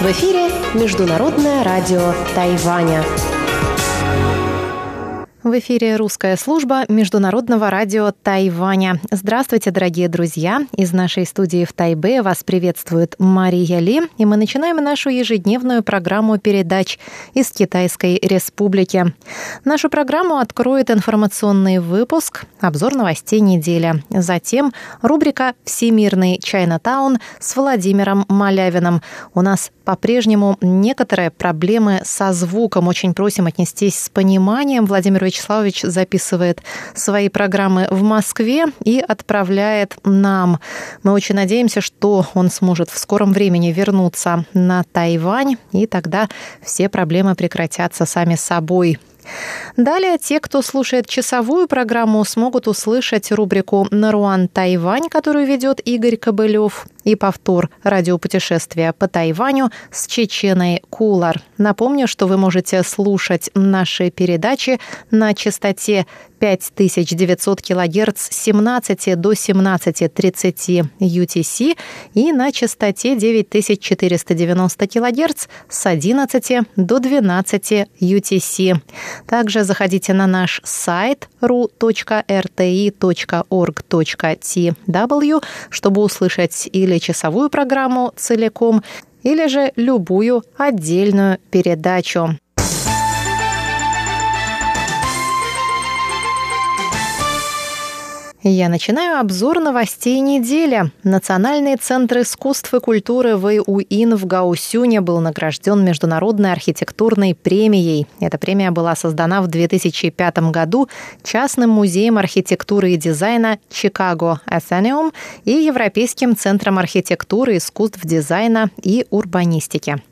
В эфире Международное радио Тайваня. В эфире русская служба Международного радио Тайваня. Здравствуйте, дорогие друзья! Из нашей студии в Тайбе вас приветствует Мария Ли, и мы начинаем нашу ежедневную программу передач из Китайской Республики. Нашу программу откроет информационный выпуск, обзор новостей недели. Затем рубрика «Всемирный Чайнатаун» с Владимиром Малявиным. У нас по-прежнему некоторые проблемы со звуком. Очень просим отнестись с пониманием. Владимир Вячеславович записывает свои программы в Москве и отправляет нам. Мы очень надеемся, что он сможет в скором времени вернуться на Тайвань, и тогда все проблемы прекратятся сами собой. Далее те, кто слушает часовую программу, смогут услышать рубрику «Наруан Тайвань», которую ведет Игорь Кобылев, и повтор радиопутешествия по Тайваню с Чеченой Кулар. Напомню, что вы можете слушать наши передачи на частоте 5900 кГц с 17 до 17.30 UTC и на частоте 9490 кГц с 11 до 12 UTC. Также заходите на наш сайт ru.rti.org.tw, чтобы услышать или часовую программу целиком, или же любую отдельную передачу. Я начинаю обзор новостей недели. Национальный центр искусств и культуры Вэйуин в Гаусюне был награжден Международной архитектурной премией. Эта премия была создана в 2005 году частным музеем архитектуры и дизайна Чикаго Athenaeum и Европейским центром архитектуры, искусств, дизайна и урбанистики.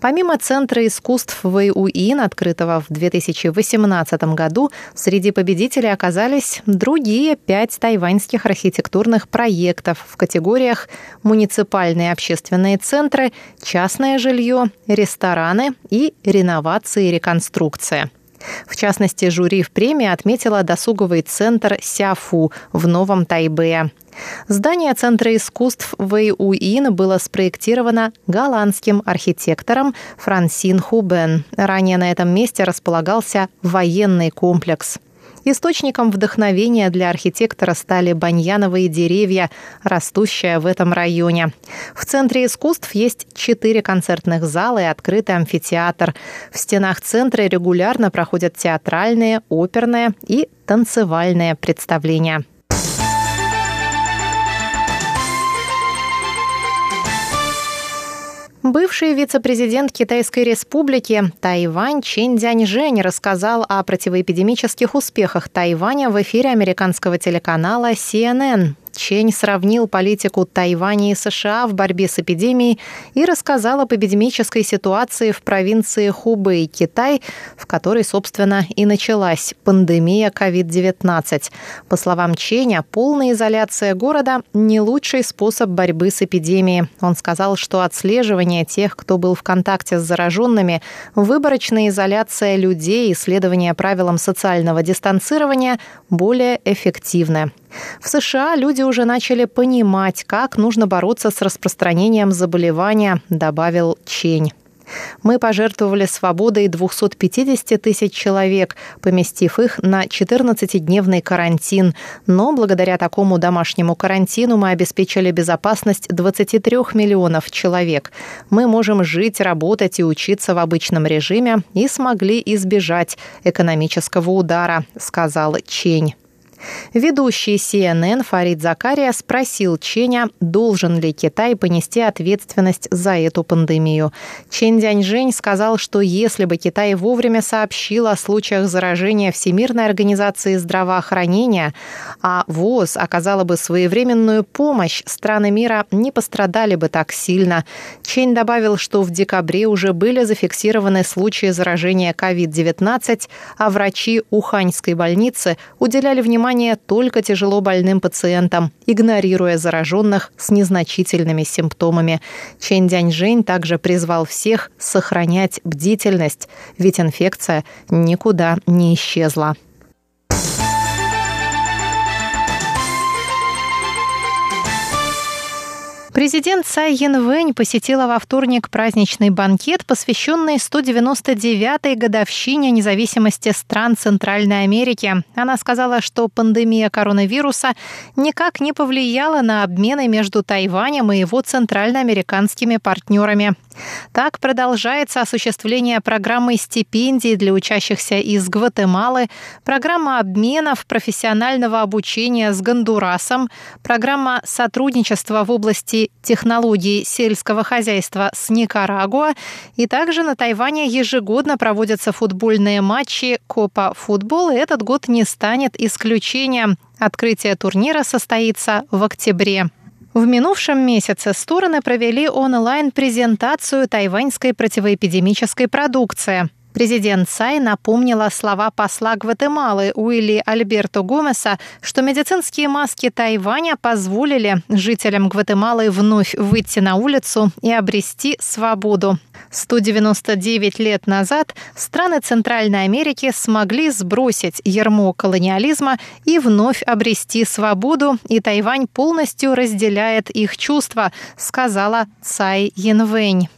Помимо Центра искусств Вэйуин, открытого в 2018 году, среди победителей оказались другие пять тайваньских архитектурных проектов в категориях «Муниципальные общественные центры», «Частное жилье», «Рестораны» и «Реновация и реконструкция». В частности, жюри в премии отметила досуговый центр Сяфу в Новом Тайбе. Здание Центра искусств Вэйуин было спроектировано голландским архитектором Франсин Хубен. Ранее на этом месте располагался военный комплекс. Источником вдохновения для архитектора стали баньяновые деревья, растущие в этом районе. В Центре искусств есть четыре концертных зала и открытый амфитеатр. В стенах центра регулярно проходят театральные, оперные и танцевальные представления. Бывший вице-президент Китайской республики Тайвань Чен Дзяньжэнь рассказал о противоэпидемических успехах Тайваня в эфире американского телеканала CNN. Чень сравнил политику Тайваня и США в борьбе с эпидемией и рассказал об эпидемической ситуации в провинции Хубэй, Китай, в которой, собственно, и началась пандемия COVID-19. По словам Ченя, полная изоляция города – не лучший способ борьбы с эпидемией. Он сказал, что отслеживание тех, кто был в контакте с зараженными, выборочная изоляция людей и следование правилам социального дистанцирования более эффективны. В США люди уже начали понимать, как нужно бороться с распространением заболевания, добавил Чень. Мы пожертвовали свободой 250 тысяч человек, поместив их на 14-дневный карантин. Но благодаря такому домашнему карантину мы обеспечили безопасность 23 миллионов человек. Мы можем жить, работать и учиться в обычном режиме и смогли избежать экономического удара, сказал Чень. Ведущий CNN Фарид Закария спросил Ченя, должен ли Китай понести ответственность за эту пандемию. Чен Дяньжэнь сказал, что если бы Китай вовремя сообщил о случаях заражения Всемирной организации здравоохранения, а ВОЗ оказала бы своевременную помощь, страны мира не пострадали бы так сильно. Чень добавил, что в декабре уже были зафиксированы случаи заражения COVID-19, а врачи Уханьской больницы уделяли внимание внимание только тяжело больным пациентам, игнорируя зараженных с незначительными симптомами. Чен Дяньжэнь также призвал всех сохранять бдительность, ведь инфекция никуда не исчезла. Президент Цай Янвэнь посетила во вторник праздничный банкет, посвященный 199-й годовщине независимости стран Центральной Америки. Она сказала, что пандемия коронавируса никак не повлияла на обмены между Тайванем и его центральноамериканскими партнерами. Так продолжается осуществление программы стипендий для учащихся из Гватемалы, программа обменов профессионального обучения с Гондурасом, программа сотрудничества в области технологий сельского хозяйства с Никарагуа, и также на Тайване ежегодно проводятся футбольные матчи Копа Футбол, и этот год не станет исключением. Открытие турнира состоится в октябре. В минувшем месяце стороны провели онлайн-презентацию тайваньской противоэпидемической продукции. Президент Цай напомнила слова посла Гватемалы Уилли Альберто Гомеса, что медицинские маски Тайваня позволили жителям Гватемалы вновь выйти на улицу и обрести свободу. 199 лет назад страны Центральной Америки смогли сбросить ярмо колониализма и вновь обрести свободу, и Тайвань полностью разделяет их чувства, сказала Цай Янвэнь.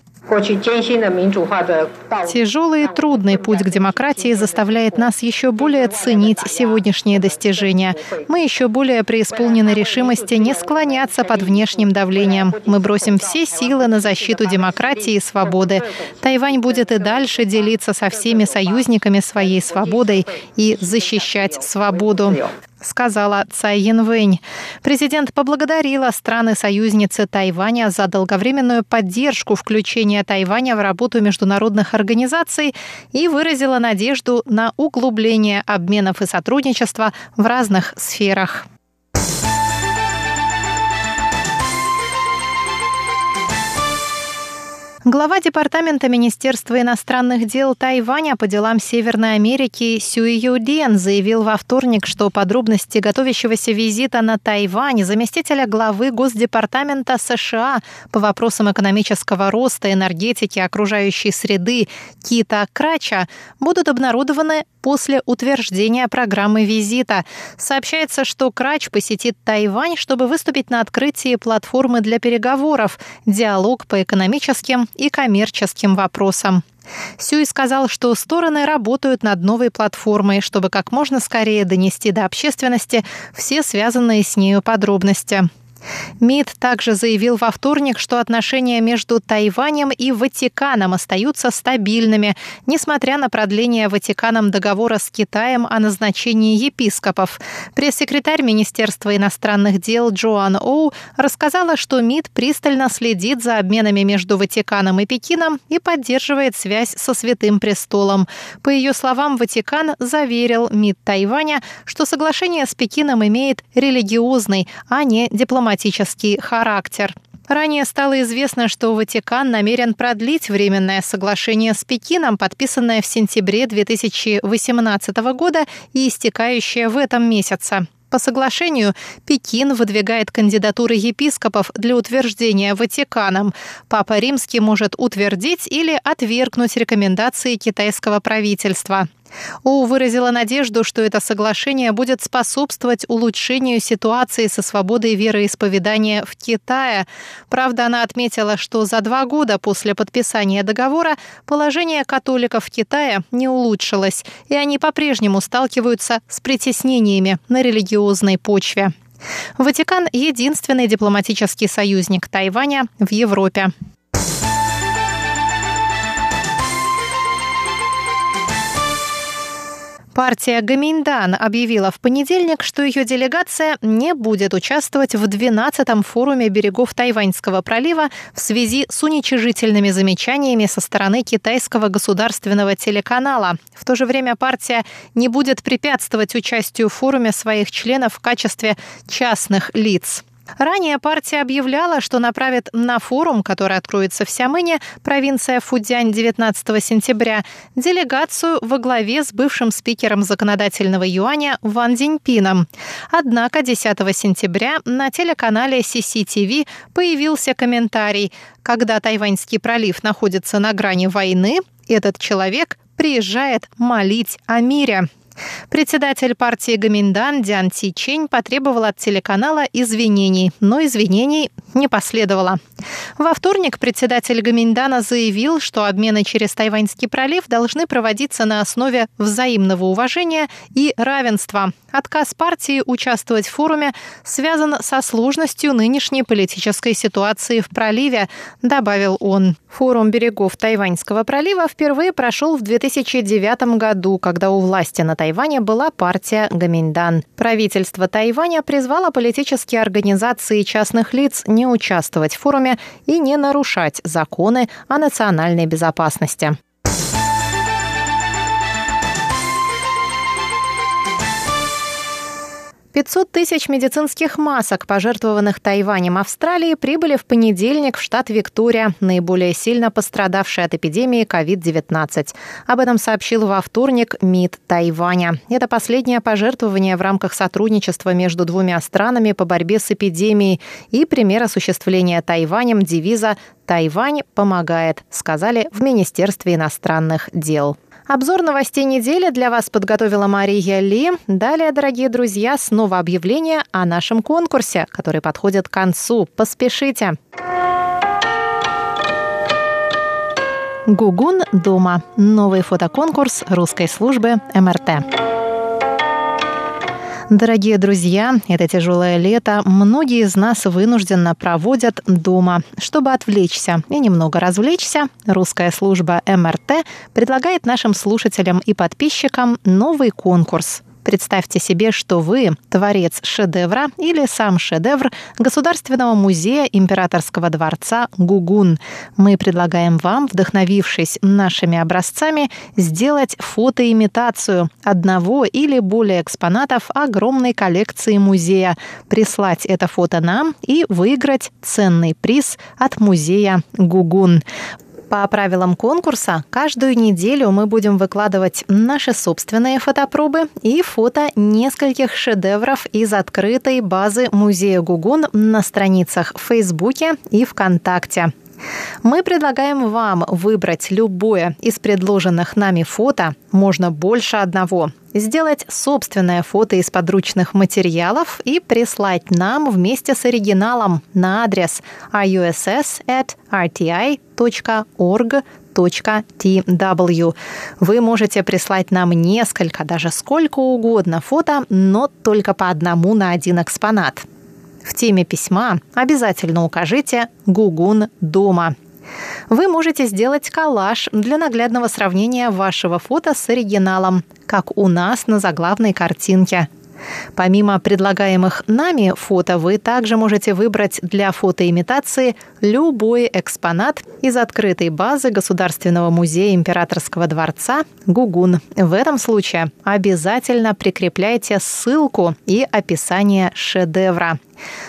Тяжелый и трудный путь к демократии заставляет нас еще более ценить сегодняшние достижения. Мы еще более преисполнены решимости не склоняться под внешним давлением. Мы бросим все силы на защиту демократии и свободы. Тайвань будет и дальше делиться со всеми союзниками своей свободой и защищать свободу сказала Цай Янвэнь. Президент поблагодарила страны-союзницы Тайваня за долговременную поддержку включения Тайваня в работу международных организаций и выразила надежду на углубление обменов и сотрудничества в разных сферах. Глава Департамента Министерства иностранных дел Тайваня по делам Северной Америки Сюй Юден заявил во вторник, что подробности готовящегося визита на Тайвань заместителя главы Госдепартамента США по вопросам экономического роста, энергетики, окружающей среды Кита Крача будут обнародованы после утверждения программы визита. Сообщается, что Крач посетит Тайвань, чтобы выступить на открытии платформы для переговоров «Диалог по экономическим и коммерческим вопросам. Сюй сказал, что стороны работают над новой платформой, чтобы как можно скорее донести до общественности все связанные с нею подробности. МИД также заявил во вторник, что отношения между Тайванем и Ватиканом остаются стабильными, несмотря на продление Ватиканом договора с Китаем о назначении епископов. Пресс-секретарь Министерства иностранных дел Джоан Оу рассказала, что МИД пристально следит за обменами между Ватиканом и Пекином и поддерживает связь со Святым Престолом. По ее словам, Ватикан заверил МИД Тайваня, что соглашение с Пекином имеет религиозный, а не дипломатический дипломатический характер. Ранее стало известно, что Ватикан намерен продлить временное соглашение с Пекином, подписанное в сентябре 2018 года и истекающее в этом месяце. По соглашению Пекин выдвигает кандидатуры епископов для утверждения Ватиканом. Папа Римский может утвердить или отвергнуть рекомендации китайского правительства. У выразила надежду, что это соглашение будет способствовать улучшению ситуации со свободой вероисповедания в Китае. Правда, она отметила, что за два года после подписания договора положение католиков в Китае не улучшилось, и они по-прежнему сталкиваются с притеснениями на религиозной почве. Ватикан – единственный дипломатический союзник Тайваня в Европе. Партия Гаминдан объявила в понедельник, что ее делегация не будет участвовать в 12-м форуме берегов Тайваньского пролива в связи с уничижительными замечаниями со стороны китайского государственного телеканала. В то же время партия не будет препятствовать участию в форуме своих членов в качестве частных лиц. Ранее партия объявляла, что направит на форум, который откроется в Сямыне, провинция Фудзянь 19 сентября, делегацию во главе с бывшим спикером законодательного юаня Ван Диньпином. Однако 10 сентября на телеканале CCTV появился комментарий. Когда Тайваньский пролив находится на грани войны, этот человек приезжает молить о мире. Председатель партии Гаминдан Диан Ти Чень потребовал от телеканала извинений, но извинений не последовало. Во вторник председатель Гаминдана заявил, что обмены через Тайваньский пролив должны проводиться на основе взаимного уважения и равенства. Отказ партии участвовать в форуме связан со сложностью нынешней политической ситуации в проливе, добавил он. Форум берегов Тайваньского пролива впервые прошел в 2009 году, когда у власти на Тайване была партия Гаминдан. Правительство Тайваня призвало политические организации частных лиц не участвовать в форуме и не нарушать законы о национальной безопасности. 500 тысяч медицинских масок, пожертвованных Тайванем Австралии, прибыли в понедельник в штат Виктория, наиболее сильно пострадавший от эпидемии COVID-19. Об этом сообщил во вторник МИД Тайваня. Это последнее пожертвование в рамках сотрудничества между двумя странами по борьбе с эпидемией и пример осуществления Тайванем девиза «Тайвань помогает», сказали в Министерстве иностранных дел. Обзор новостей недели для вас подготовила Мария Ли. Далее, дорогие друзья, снова объявление о нашем конкурсе, который подходит к концу. Поспешите. Гугун дома. Новый фотоконкурс русской службы МРТ. Дорогие друзья, это тяжелое лето многие из нас вынужденно проводят дома. Чтобы отвлечься и немного развлечься, русская служба МРТ предлагает нашим слушателям и подписчикам новый конкурс – Представьте себе, что вы творец шедевра или сам шедевр Государственного музея Императорского дворца Гугун. Мы предлагаем вам, вдохновившись нашими образцами, сделать фотоимитацию одного или более экспонатов огромной коллекции музея, прислать это фото нам и выиграть ценный приз от музея Гугун. По правилам конкурса, каждую неделю мы будем выкладывать наши собственные фотопробы и фото нескольких шедевров из открытой базы музея Гугун на страницах в Фейсбуке и ВКонтакте. Мы предлагаем вам выбрать любое из предложенных нами фото, можно больше одного, сделать собственное фото из подручных материалов и прислать нам вместе с оригиналом на адрес iuss@rti.org.tw. Вы можете прислать нам несколько, даже сколько угодно фото, но только по одному на один экспонат. В теме письма обязательно укажите «Гугун дома». Вы можете сделать коллаж для наглядного сравнения вашего фото с оригиналом, как у нас на заглавной картинке – Помимо предлагаемых нами фото, вы также можете выбрать для фотоимитации любой экспонат из открытой базы Государственного музея Императорского дворца Гугун. В этом случае обязательно прикрепляйте ссылку и описание шедевра.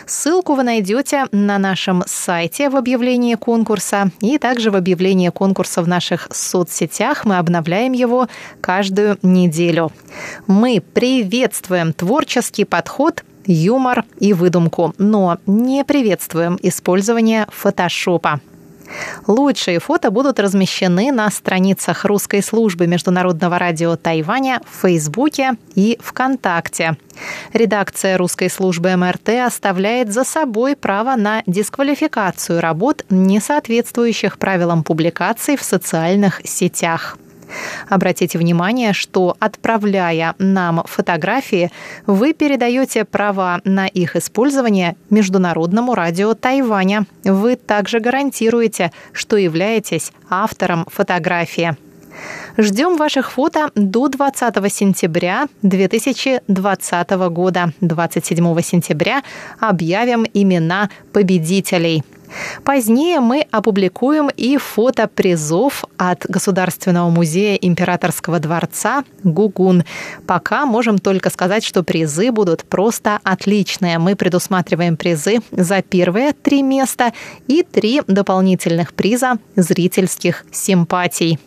Ссылку вы найдете на нашем сайте в объявлении конкурса и также в объявлении конкурса в наших соцсетях. Мы обновляем его каждую неделю. Мы приветствуем творческий подход юмор и выдумку, но не приветствуем использование фотошопа. Лучшие фото будут размещены на страницах русской службы Международного радио Тайваня в Фейсбуке и ВКонтакте. Редакция русской службы МРТ оставляет за собой право на дисквалификацию работ, не соответствующих правилам публикаций в социальных сетях. Обратите внимание, что отправляя нам фотографии, вы передаете права на их использование Международному радио Тайваня. Вы также гарантируете, что являетесь автором фотографии. Ждем ваших фото до 20 сентября 2020 года. 27 сентября объявим имена победителей. Позднее мы опубликуем и фото призов от Государственного музея Императорского дворца Гугун. Пока можем только сказать, что призы будут просто отличные. Мы предусматриваем призы за первые три места и три дополнительных приза зрительских симпатий.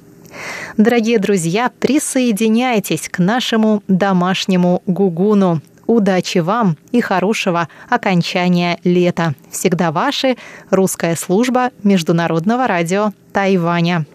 Дорогие друзья, присоединяйтесь к нашему домашнему гугуну. Удачи вам и хорошего окончания лета. Всегда ваши русская служба Международного радио Тайваня.